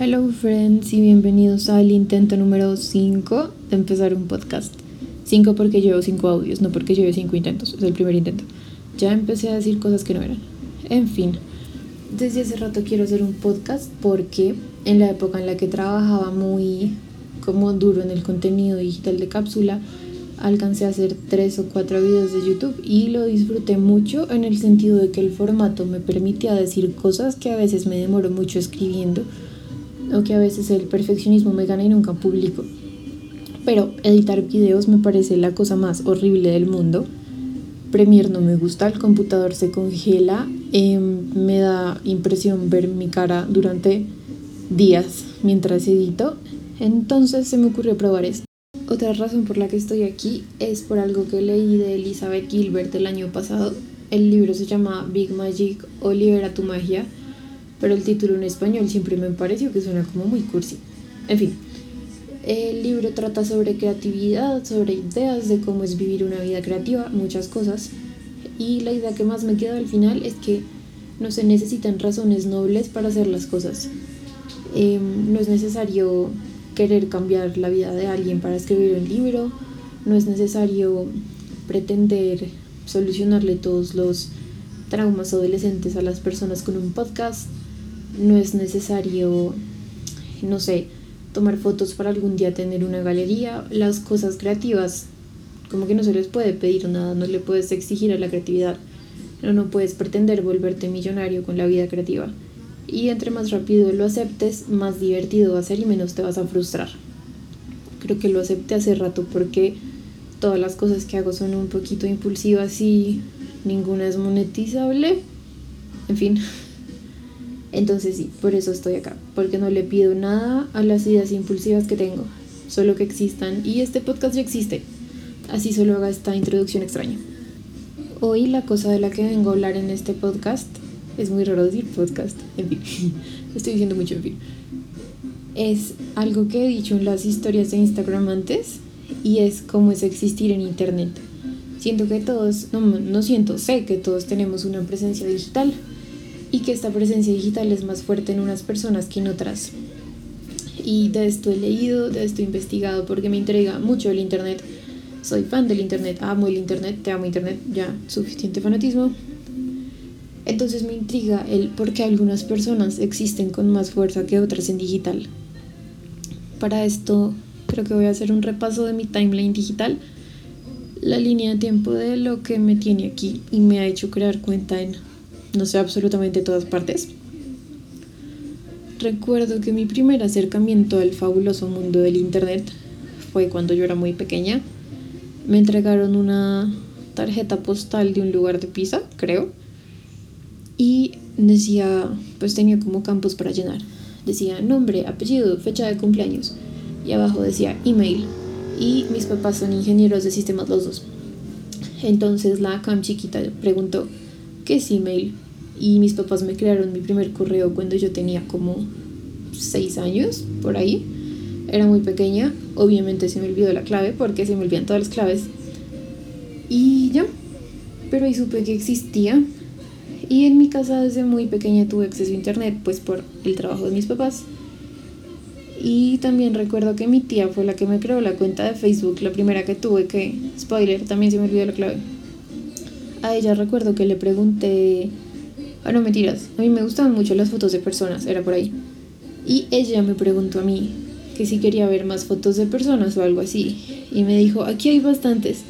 Hello friends y bienvenidos al intento número 5 de empezar un podcast. 5 porque llevo 5 audios, no porque llevo 5 intentos, es el primer intento. Ya empecé a decir cosas que no eran. En fin, desde hace rato quiero hacer un podcast porque en la época en la que trabajaba muy como duro en el contenido digital de cápsula, alcancé a hacer 3 o 4 videos de YouTube y lo disfruté mucho en el sentido de que el formato me permitía decir cosas que a veces me demoro mucho escribiendo o que a veces el perfeccionismo me gana y nunca publico. Pero editar videos me parece la cosa más horrible del mundo. Premiere no me gusta, el computador se congela, em, me da impresión ver mi cara durante días mientras edito. Entonces se me ocurrió probar esto. Otra razón por la que estoy aquí es por algo que leí de Elizabeth Gilbert el año pasado. El libro se llama Big Magic o Libera tu magia pero el título en español siempre me pareció que suena como muy cursi. En fin, el libro trata sobre creatividad, sobre ideas de cómo es vivir una vida creativa, muchas cosas. Y la idea que más me queda al final es que no se necesitan razones nobles para hacer las cosas. Em, no es necesario querer cambiar la vida de alguien para escribir un libro, no es necesario pretender solucionarle todos los traumas adolescentes a las personas con un podcast, no es necesario, no sé, tomar fotos para algún día tener una galería. Las cosas creativas, como que no se les puede pedir nada, no le puedes exigir a la creatividad. No, no puedes pretender volverte millonario con la vida creativa. Y entre más rápido lo aceptes, más divertido va a ser y menos te vas a frustrar. Creo que lo acepté hace rato porque todas las cosas que hago son un poquito impulsivas y ninguna es monetizable. En fin, entonces sí, por eso estoy acá, porque no le pido nada a las ideas impulsivas que tengo, solo que existan y este podcast ya existe, así solo haga esta introducción extraña. Hoy la cosa de la que vengo a hablar en este podcast, es muy raro decir podcast, en fin, estoy diciendo mucho en fin, es algo que he dicho en las historias de Instagram antes y es cómo es existir en Internet. Siento que todos, no, no siento, sé que todos tenemos una presencia digital y que esta presencia digital es más fuerte en unas personas que en otras. Y de esto he leído, de esto he investigado porque me intriga mucho el Internet. Soy fan del Internet, amo el Internet, te amo Internet, ya suficiente fanatismo. Entonces me intriga el por qué algunas personas existen con más fuerza que otras en digital. Para esto creo que voy a hacer un repaso de mi timeline digital, la línea de tiempo de lo que me tiene aquí y me ha hecho crear cuenta en no sé, absolutamente todas partes. Recuerdo que mi primer acercamiento al fabuloso mundo del Internet fue cuando yo era muy pequeña. Me entregaron una tarjeta postal de un lugar de Pisa, creo. Y decía, pues tenía como campos para llenar. Decía nombre, apellido, fecha de cumpleaños. Y abajo decía email. Y mis papás son ingenieros de sistemas los dos. Entonces la cam chiquita preguntó, ¿qué es email? Y mis papás me crearon mi primer correo cuando yo tenía como seis años, por ahí. Era muy pequeña, obviamente se me olvidó la clave porque se me olvidan todas las claves. Y ya, pero ahí supe que existía. Y en mi casa desde muy pequeña tuve acceso a internet, pues por el trabajo de mis papás. Y también recuerdo que mi tía fue la que me creó la cuenta de Facebook, la primera que tuve, que, spoiler, también se me olvidó la clave a ella recuerdo que le pregunté, ah no mentiras, a mí me gustaban mucho las fotos de personas, era por ahí. Y ella me preguntó a mí que si quería ver más fotos de personas o algo así. Y me dijo, aquí hay bastantes.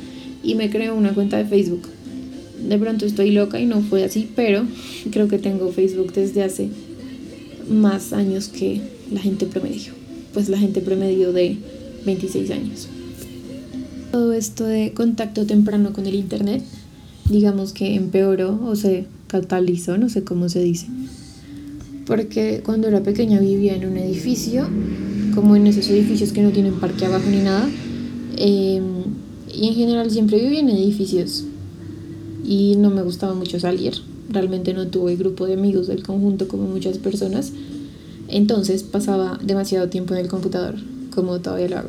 Y me creó una cuenta de Facebook. De pronto estoy loca y no fue así, pero creo que tengo Facebook desde hace más años que la gente promedio. Pues la gente promedio de 26 años. Todo esto de contacto temprano con el Internet digamos que empeoró o se catalizó, no sé cómo se dice. Porque cuando era pequeña vivía en un edificio, como en esos edificios que no tienen parque abajo ni nada, em, y en general siempre vivía en edificios y no me gustaba mucho salir. Realmente no tuve grupo de amigos del conjunto como muchas personas. Entonces pasaba demasiado tiempo en el computador, como todavía lo hago.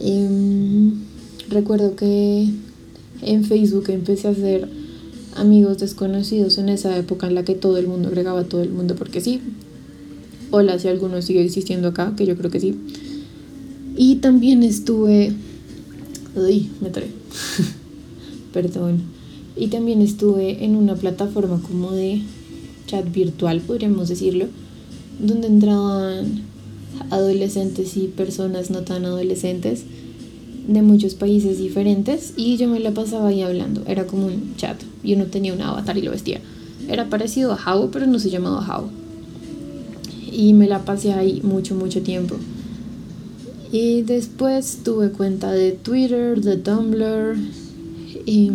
Em, recuerdo que en Facebook empecé a hacer amigos desconocidos en esa época en la que todo el mundo agregaba a todo el mundo porque sí. Hola, si alguno sigue existiendo acá, que yo creo que sí. Y también estuve... Uy, me trae. Perdón. Y también estuve en una plataforma como de chat virtual, podríamos decirlo, donde entraban adolescentes y personas no tan adolescentes de muchos países diferentes y yo me la pasaba ahí hablando. Era como un chat. Yo no tenía un avatar y lo vestía. Era parecido a How, pero no se llamaba How. Y me la pasé ahí mucho, mucho tiempo. Y después tuve cuenta de Twitter, de Tumblr. Y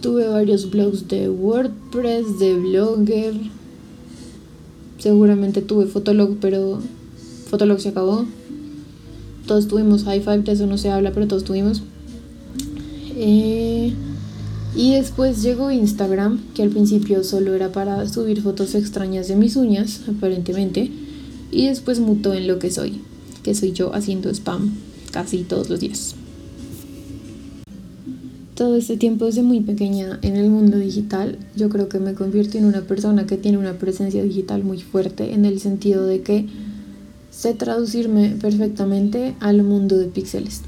tuve varios blogs de WordPress, de Blogger. Seguramente tuve Fotolog, pero Fotolog se acabó. Todos tuvimos high five, de eso no se habla, pero todos tuvimos. Eh, y después llegó Instagram, que al principio solo era para subir fotos extrañas de mis uñas, aparentemente. Y después mutó en lo que soy, que soy yo haciendo spam casi todos los días. Todo este tiempo desde muy pequeña en el mundo digital, yo creo que me convierto en una persona que tiene una presencia digital muy fuerte en el sentido de que sé traducirme perfectamente al mundo de píxeles.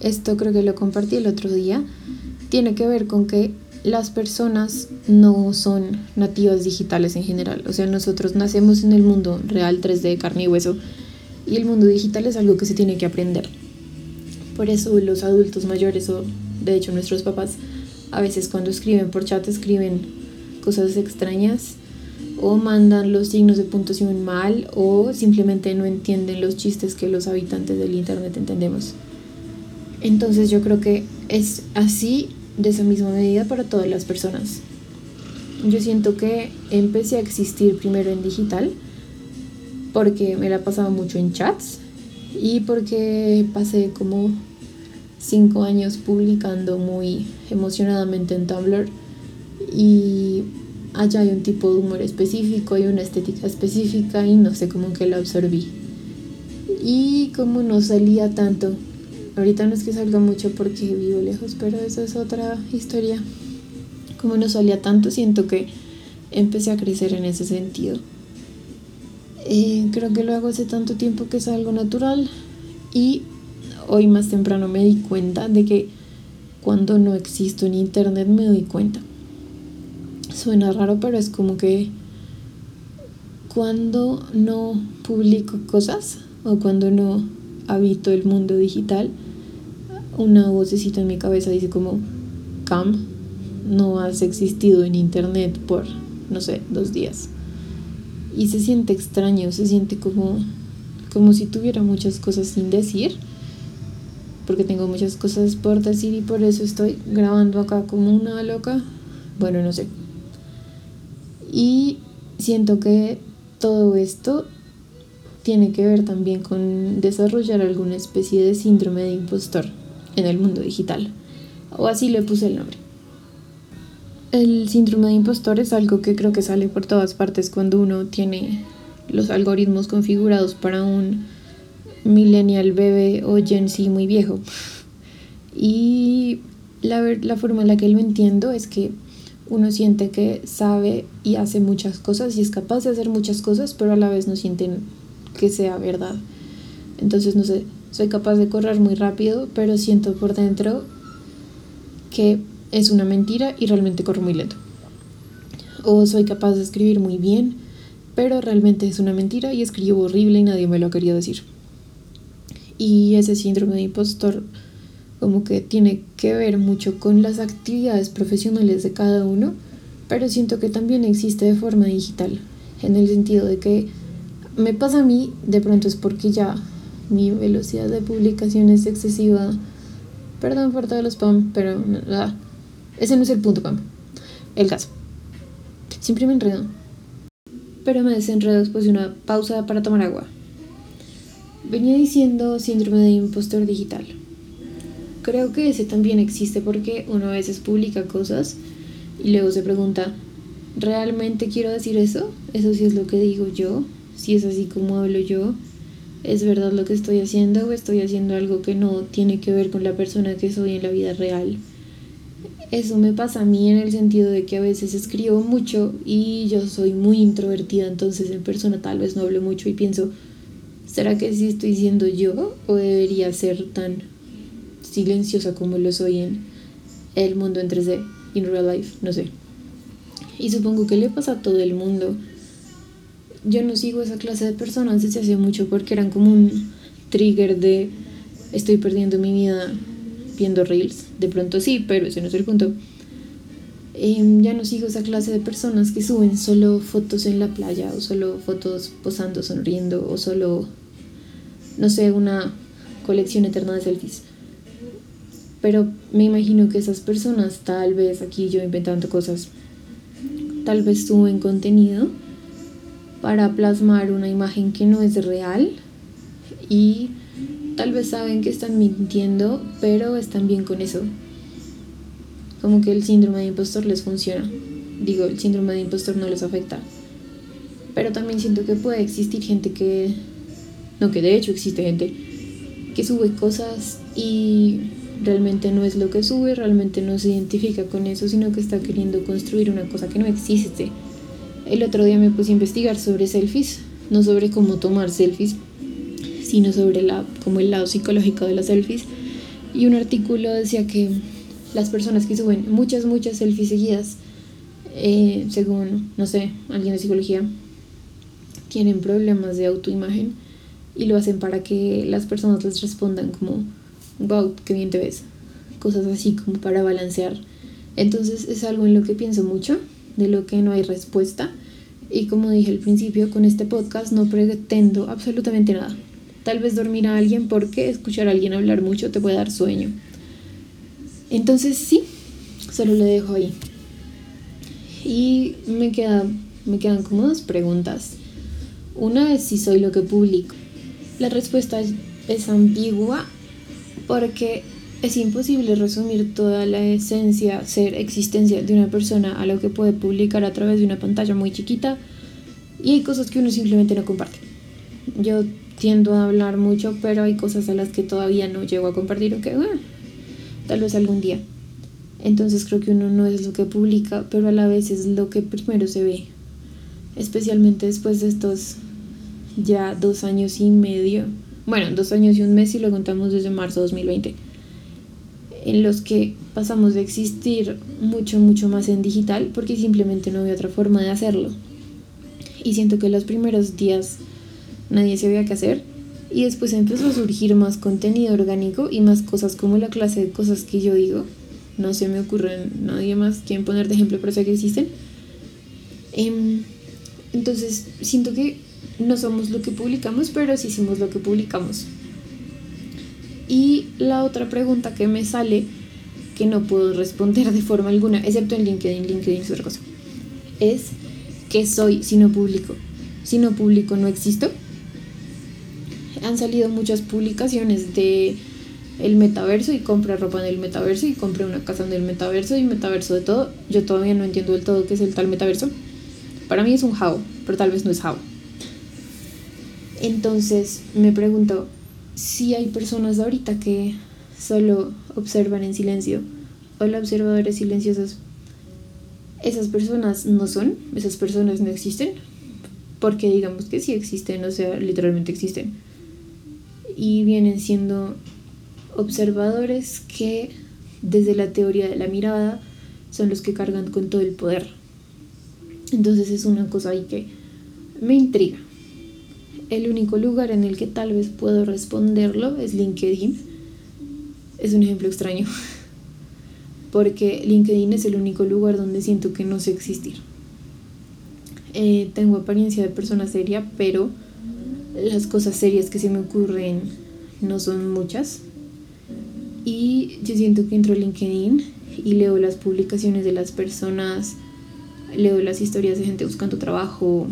Esto creo que lo compartí el otro día. Tiene que ver con que las personas no son nativas digitales en general. O sea, nosotros nacemos en el mundo real 3D, carne y hueso, y el mundo digital es algo que se tiene que aprender. Por eso los adultos mayores o de hecho nuestros papás a veces cuando escriben por chat escriben cosas extrañas o mandan los signos de puntuación mal o simplemente no entienden los chistes que los habitantes del Internet entendemos. Entonces yo creo que es así de esa misma medida para todas las personas. Yo siento que empecé a existir primero en digital porque me la pasaba mucho en chats y porque pasé como cinco años publicando muy emocionadamente en Tumblr y allá hay un tipo de humor específico, hay una estética específica y no sé cómo que lo absorbí. Y como no salía tanto, ahorita no es que salga mucho porque vivo lejos, pero esa es otra historia. Como no salía tanto, siento que empecé a crecer en ese sentido. Creo que lo hago hace tanto tiempo que es algo natural y hoy más temprano me di cuenta de que cuando no existo en internet me doy cuenta. Suena raro, pero es como que cuando no publico cosas o cuando no habito el mundo digital, una vocecita en mi cabeza dice como, Cam, no has existido en internet por, no sé, dos días. Y se siente extraño, se siente como, como si tuviera muchas cosas sin decir, porque tengo muchas cosas por decir y por eso estoy grabando acá como una loca. Bueno, no sé. Y siento que todo esto tiene que ver también con desarrollar alguna especie de síndrome de impostor en el mundo digital. O así le puse el nombre. El síndrome de impostor es algo que creo que sale por todas partes cuando uno tiene los algoritmos configurados para un millennial bebé o Gen Z muy viejo. Y la, la forma en la que lo entiendo es que uno siente que sabe y hace muchas cosas y es capaz de hacer muchas cosas, pero a la vez no sienten que sea verdad. Entonces, no sé, soy capaz de correr muy rápido, pero siento por dentro que es una mentira y realmente corro muy lento. O soy capaz de escribir muy bien, pero realmente es una mentira y escribo horrible y nadie me lo querido decir. Y ese síndrome de impostor como que tiene que ver mucho con las actividades profesionales de cada uno, pero siento que también existe de forma digital, en el sentido de que me pasa a mí, de pronto es porque ya mi velocidad de publicación es excesiva. Perdón por todos los spam, pero ese no es el punto, Pam. El caso. Siempre me enredo. Pero me desenredo después de una pausa para tomar agua. Venía diciendo síndrome de impostor digital creo que ese también existe porque uno a veces publica cosas y luego se pregunta, ¿realmente quiero decir eso? ¿Eso sí es lo que digo yo? ¿Si es así como hablo yo? ¿Es verdad lo que estoy haciendo o estoy haciendo algo que no tiene que ver con la persona que soy en la vida real? eso me pasa a mí en el sentido de que a veces escribo mucho y yo soy muy introvertida, entonces en persona tal vez no hablo mucho y pienso, ¿será que sí estoy siendo yo o debería ser tan silenciosa como lo soy en el mundo en 3D, in real life? No sé. Y supongo que le pasa a todo el mundo. Yo no sigo esa clase de personas desde hace mucho porque eran como un trigger de estoy perdiendo mi vida viendo reels. De pronto sí, pero ese no es el punto. Em, ya no sigo esa clase de personas que suben solo fotos en la playa o solo fotos posando, sonriendo o solo, no sé, una colección eterna de selfies. Pero me imagino que esas personas, tal vez aquí yo inventando cosas, tal vez suben contenido para plasmar una imagen que no es real y tal vez saben que están mintiendo, pero están bien con eso. Como que el síndrome de impostor les funciona. Digo, el síndrome de impostor no les afecta. Pero también siento que puede existir gente que... No, que de hecho existe gente que sube cosas y realmente no es lo que sube, realmente no se identifica con eso, sino que está queriendo construir una cosa que no existe. El otro día me puse a investigar sobre selfies, no sobre cómo tomar selfies, sino sobre la, como el lado psicológico de las selfies. Y un artículo decía que las personas que suben muchas, muchas selfies seguidas, eh, según, no sé, alguien de psicología, tienen problemas de autoimagen y lo hacen para que las personas les respondan como, wow, qué bien te ves. Cosas así como para balancear. Entonces es algo en lo que pienso mucho, de lo que no hay respuesta. Y como dije al principio, con este podcast no pretendo absolutamente nada. Tal vez dormir a alguien porque escuchar a alguien hablar mucho te puede dar sueño. Entonces sí, solo lo dejo ahí. Y me, queda, me quedan como dos preguntas. Una es si soy lo que publico. La respuesta es ambigua porque es imposible resumir toda la esencia, ser, existencia de una persona a lo que puede publicar a través de una pantalla muy chiquita y hay cosas que uno simplemente no comparte. Yo tiendo a hablar mucho, pero hay cosas a las que todavía no llego a compartir, o que tal vez algún día. Entonces creo que uno no es lo que publica, pero a la vez es lo que primero se ve, especialmente después de estos ya dos años y medio, bueno, dos años y un mes y lo contamos desde marzo de 2020, en los que pasamos de existir mucho, mucho más en digital porque simplemente no había otra forma de hacerlo. Y siento que los primeros días nadie sabía qué hacer. Y después empezó a surgir más contenido orgánico y más cosas como la clase de cosas que yo digo. No se me ocurre nadie más quien poner de ejemplo, pero sé que existen. Em, entonces, siento que no somos lo que publicamos, pero sí hicimos lo que publicamos. Y la otra pregunta que me sale, que no puedo responder de forma alguna, excepto en LinkedIn, LinkedIn es otra cosa, es ¿qué soy si no publico? Si no publico, no existo han salido muchas publicaciones de el metaverso y compré ropa en el metaverso y compré una casa en el metaverso y metaverso de todo. Yo todavía no entiendo del todo qué es el tal metaverso. Para mí es un how, pero tal vez no es how. Entonces me pregunto si hay personas ahorita que solo observan en silencio. Hola observadores silenciosos. Esas personas no son, esas personas no existen, porque digamos que sí existen, o sea, literalmente existen y vienen siendo observadores que desde la teoría de la mirada son los que cargan con todo el poder. Entonces es una cosa ahí que me intriga. El único lugar en el que tal vez puedo responderlo es LinkedIn. Es un ejemplo extraño, porque LinkedIn es el único lugar donde siento que no sé existir. Eh, tengo apariencia de persona seria, pero las cosas serias que se me ocurren no son muchas. Y yo siento que entro a LinkedIn y leo las publicaciones de las personas, leo las historias de gente buscando trabajo,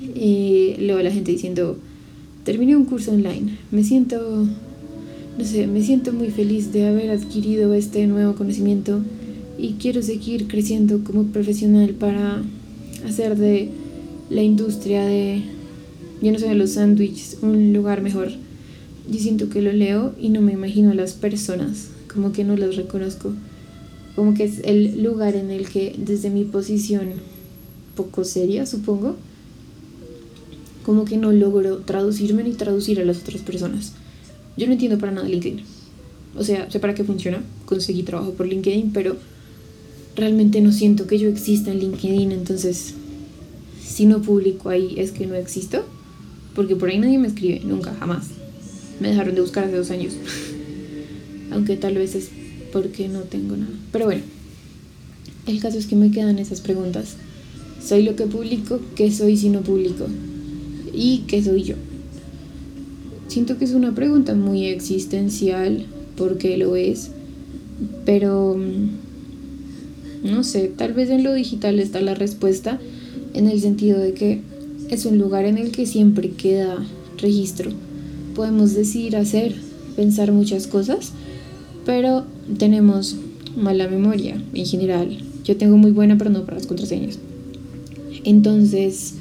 leo a la gente diciendo, terminé un curso online, me siento, no sé, me siento muy feliz de haber adquirido este nuevo conocimiento y quiero seguir creciendo como profesional para hacer de la industria de yo no sé, los sándwiches, un lugar mejor. Yo siento que lo leo y no me imagino a las personas, como que no las reconozco. como que es el lugar en el que desde mi posición poco seria, supongo, como que no logro traducirme ni traducir a las otras personas. Yo no entiendo para nada LinkedIn. O sea, sé para qué funciona, conseguí trabajo por LinkedIn, pero realmente no siento que yo exista en LinkedIn, entonces si no publico ahí es que no existo, porque por ahí nadie me escribe, nunca, jamás. Me dejaron de buscar hace dos años, aunque tal vez es porque no tengo nada. Pero bueno, el caso es que me quedan esas preguntas. ¿Soy lo que publico? ¿Qué soy si no publico? ¿Y qué soy yo? Siento que es una pregunta muy existencial, porque lo es, pero mm, no sé, tal vez en lo digital está la respuesta en el sentido de que es un lugar en el que siempre queda registro. Podemos decir, hacer, pensar muchas cosas, pero tenemos mala memoria en general. Yo tengo muy buena, pero no para las contraseñas. Entonces,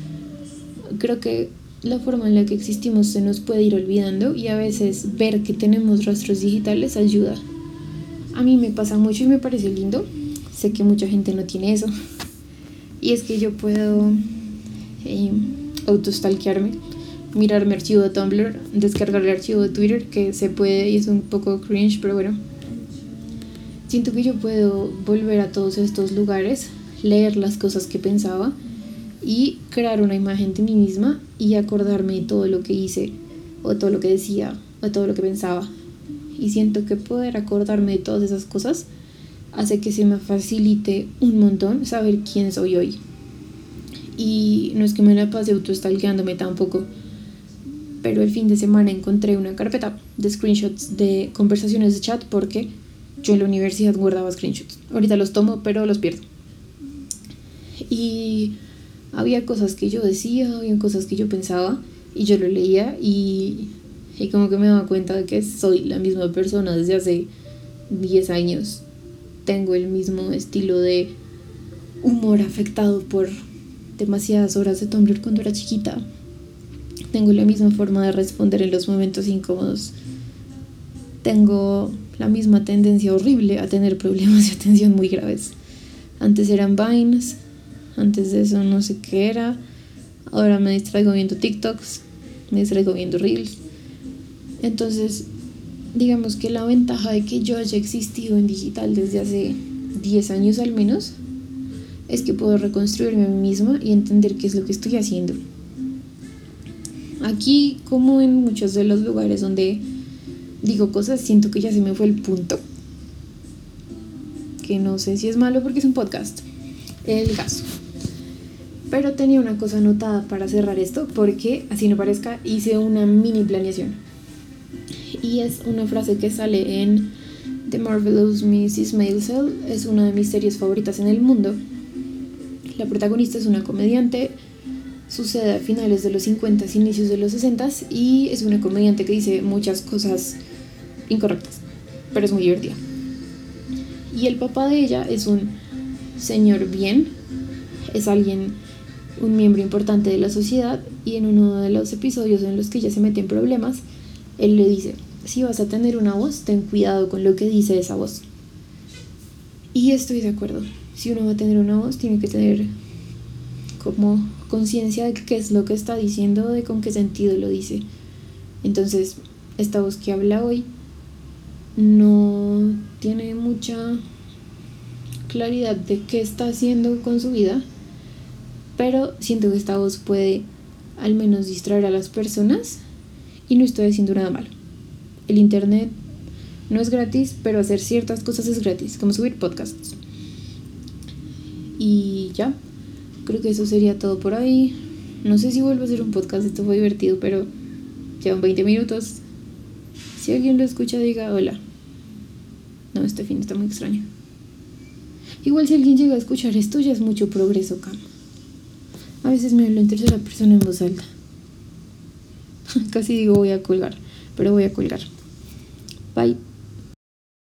creo que la forma en la que existimos se nos puede ir olvidando y a veces ver que tenemos rastros digitales ayuda. A mí me pasa mucho y me parece lindo. Sé que mucha gente no tiene eso. Y es que yo puedo eh, autostalkearme, mirar mi archivo de Tumblr, descargar el archivo de Twitter, que se puede y es un poco cringe, pero bueno. Siento que yo puedo volver a todos estos lugares, leer las cosas que pensaba y crear una imagen de mí misma y acordarme de todo lo que hice o todo lo que decía o todo lo que pensaba. Y siento que poder acordarme de todas esas cosas hace que se me facilite un montón saber quién soy hoy. Y no es que me la pase autostalkeándome tampoco, pero el fin de semana encontré una carpeta de screenshots de conversaciones de chat porque yo en la universidad guardaba screenshots. Ahorita los tomo, pero los pierdo. Y había cosas que yo decía, había cosas que yo pensaba y yo lo leía y, y como que me daba cuenta de que soy la misma persona desde hace 10 años. Tengo el mismo estilo de humor afectado por demasiadas horas de Tumblr cuando era chiquita. Tengo la misma forma de responder en los momentos incómodos. Tengo la misma tendencia horrible a tener problemas de atención muy graves. Antes eran Vines, antes de eso no sé qué era. Ahora me distraigo viendo TikToks, me distraigo viendo Reels. Entonces, digamos que la ventaja de que yo haya existido en digital desde hace 10 años al menos es que puedo reconstruirme a mí misma y entender qué es lo que estoy haciendo. Aquí, como en muchos de los lugares donde digo cosas, siento que ya se me fue el punto. Que no sé si es malo porque es un podcast. El caso. Pero tenía una cosa anotada para cerrar esto porque, así no parezca, hice una mini planeación. Y es una frase que sale en The Marvelous Mrs. Maisel. Es una de mis series favoritas en el mundo. La protagonista es una comediante. Sucede a finales de los 50, inicios de los 60 y es una comediante que dice muchas cosas incorrectas, pero es muy divertida. Y el papá de ella es un señor bien, es alguien un miembro importante de la sociedad y en uno de los episodios en los que ella se mete en problemas, él le dice, si vas a tener una voz, ten cuidado con lo que dice esa voz. Y estoy de acuerdo, si uno va a tener una voz, tiene que tener como conciencia de qué es lo que está diciendo, de con qué sentido lo dice. Entonces, esta voz que habla hoy no tiene mucha claridad de qué está haciendo con su vida pero siento que esta voz puede al menos distraer a las personas y no estoy haciendo nada malo. El internet no es gratis, pero hacer ciertas cosas es gratis, como subir podcasts. Y ya, creo que eso sería todo por ahí. No sé si vuelvo a hacer un podcast, esto fue divertido, pero llevan 20 minutos. Si alguien lo escucha, diga hola. No, este fin está muy extraño. Igual si alguien llega a escuchar esto, ya es mucho progreso, Cam. A veces me hablo en tercera persona en voz alta. Casi digo voy a colgar, pero voy a colgar. Bye.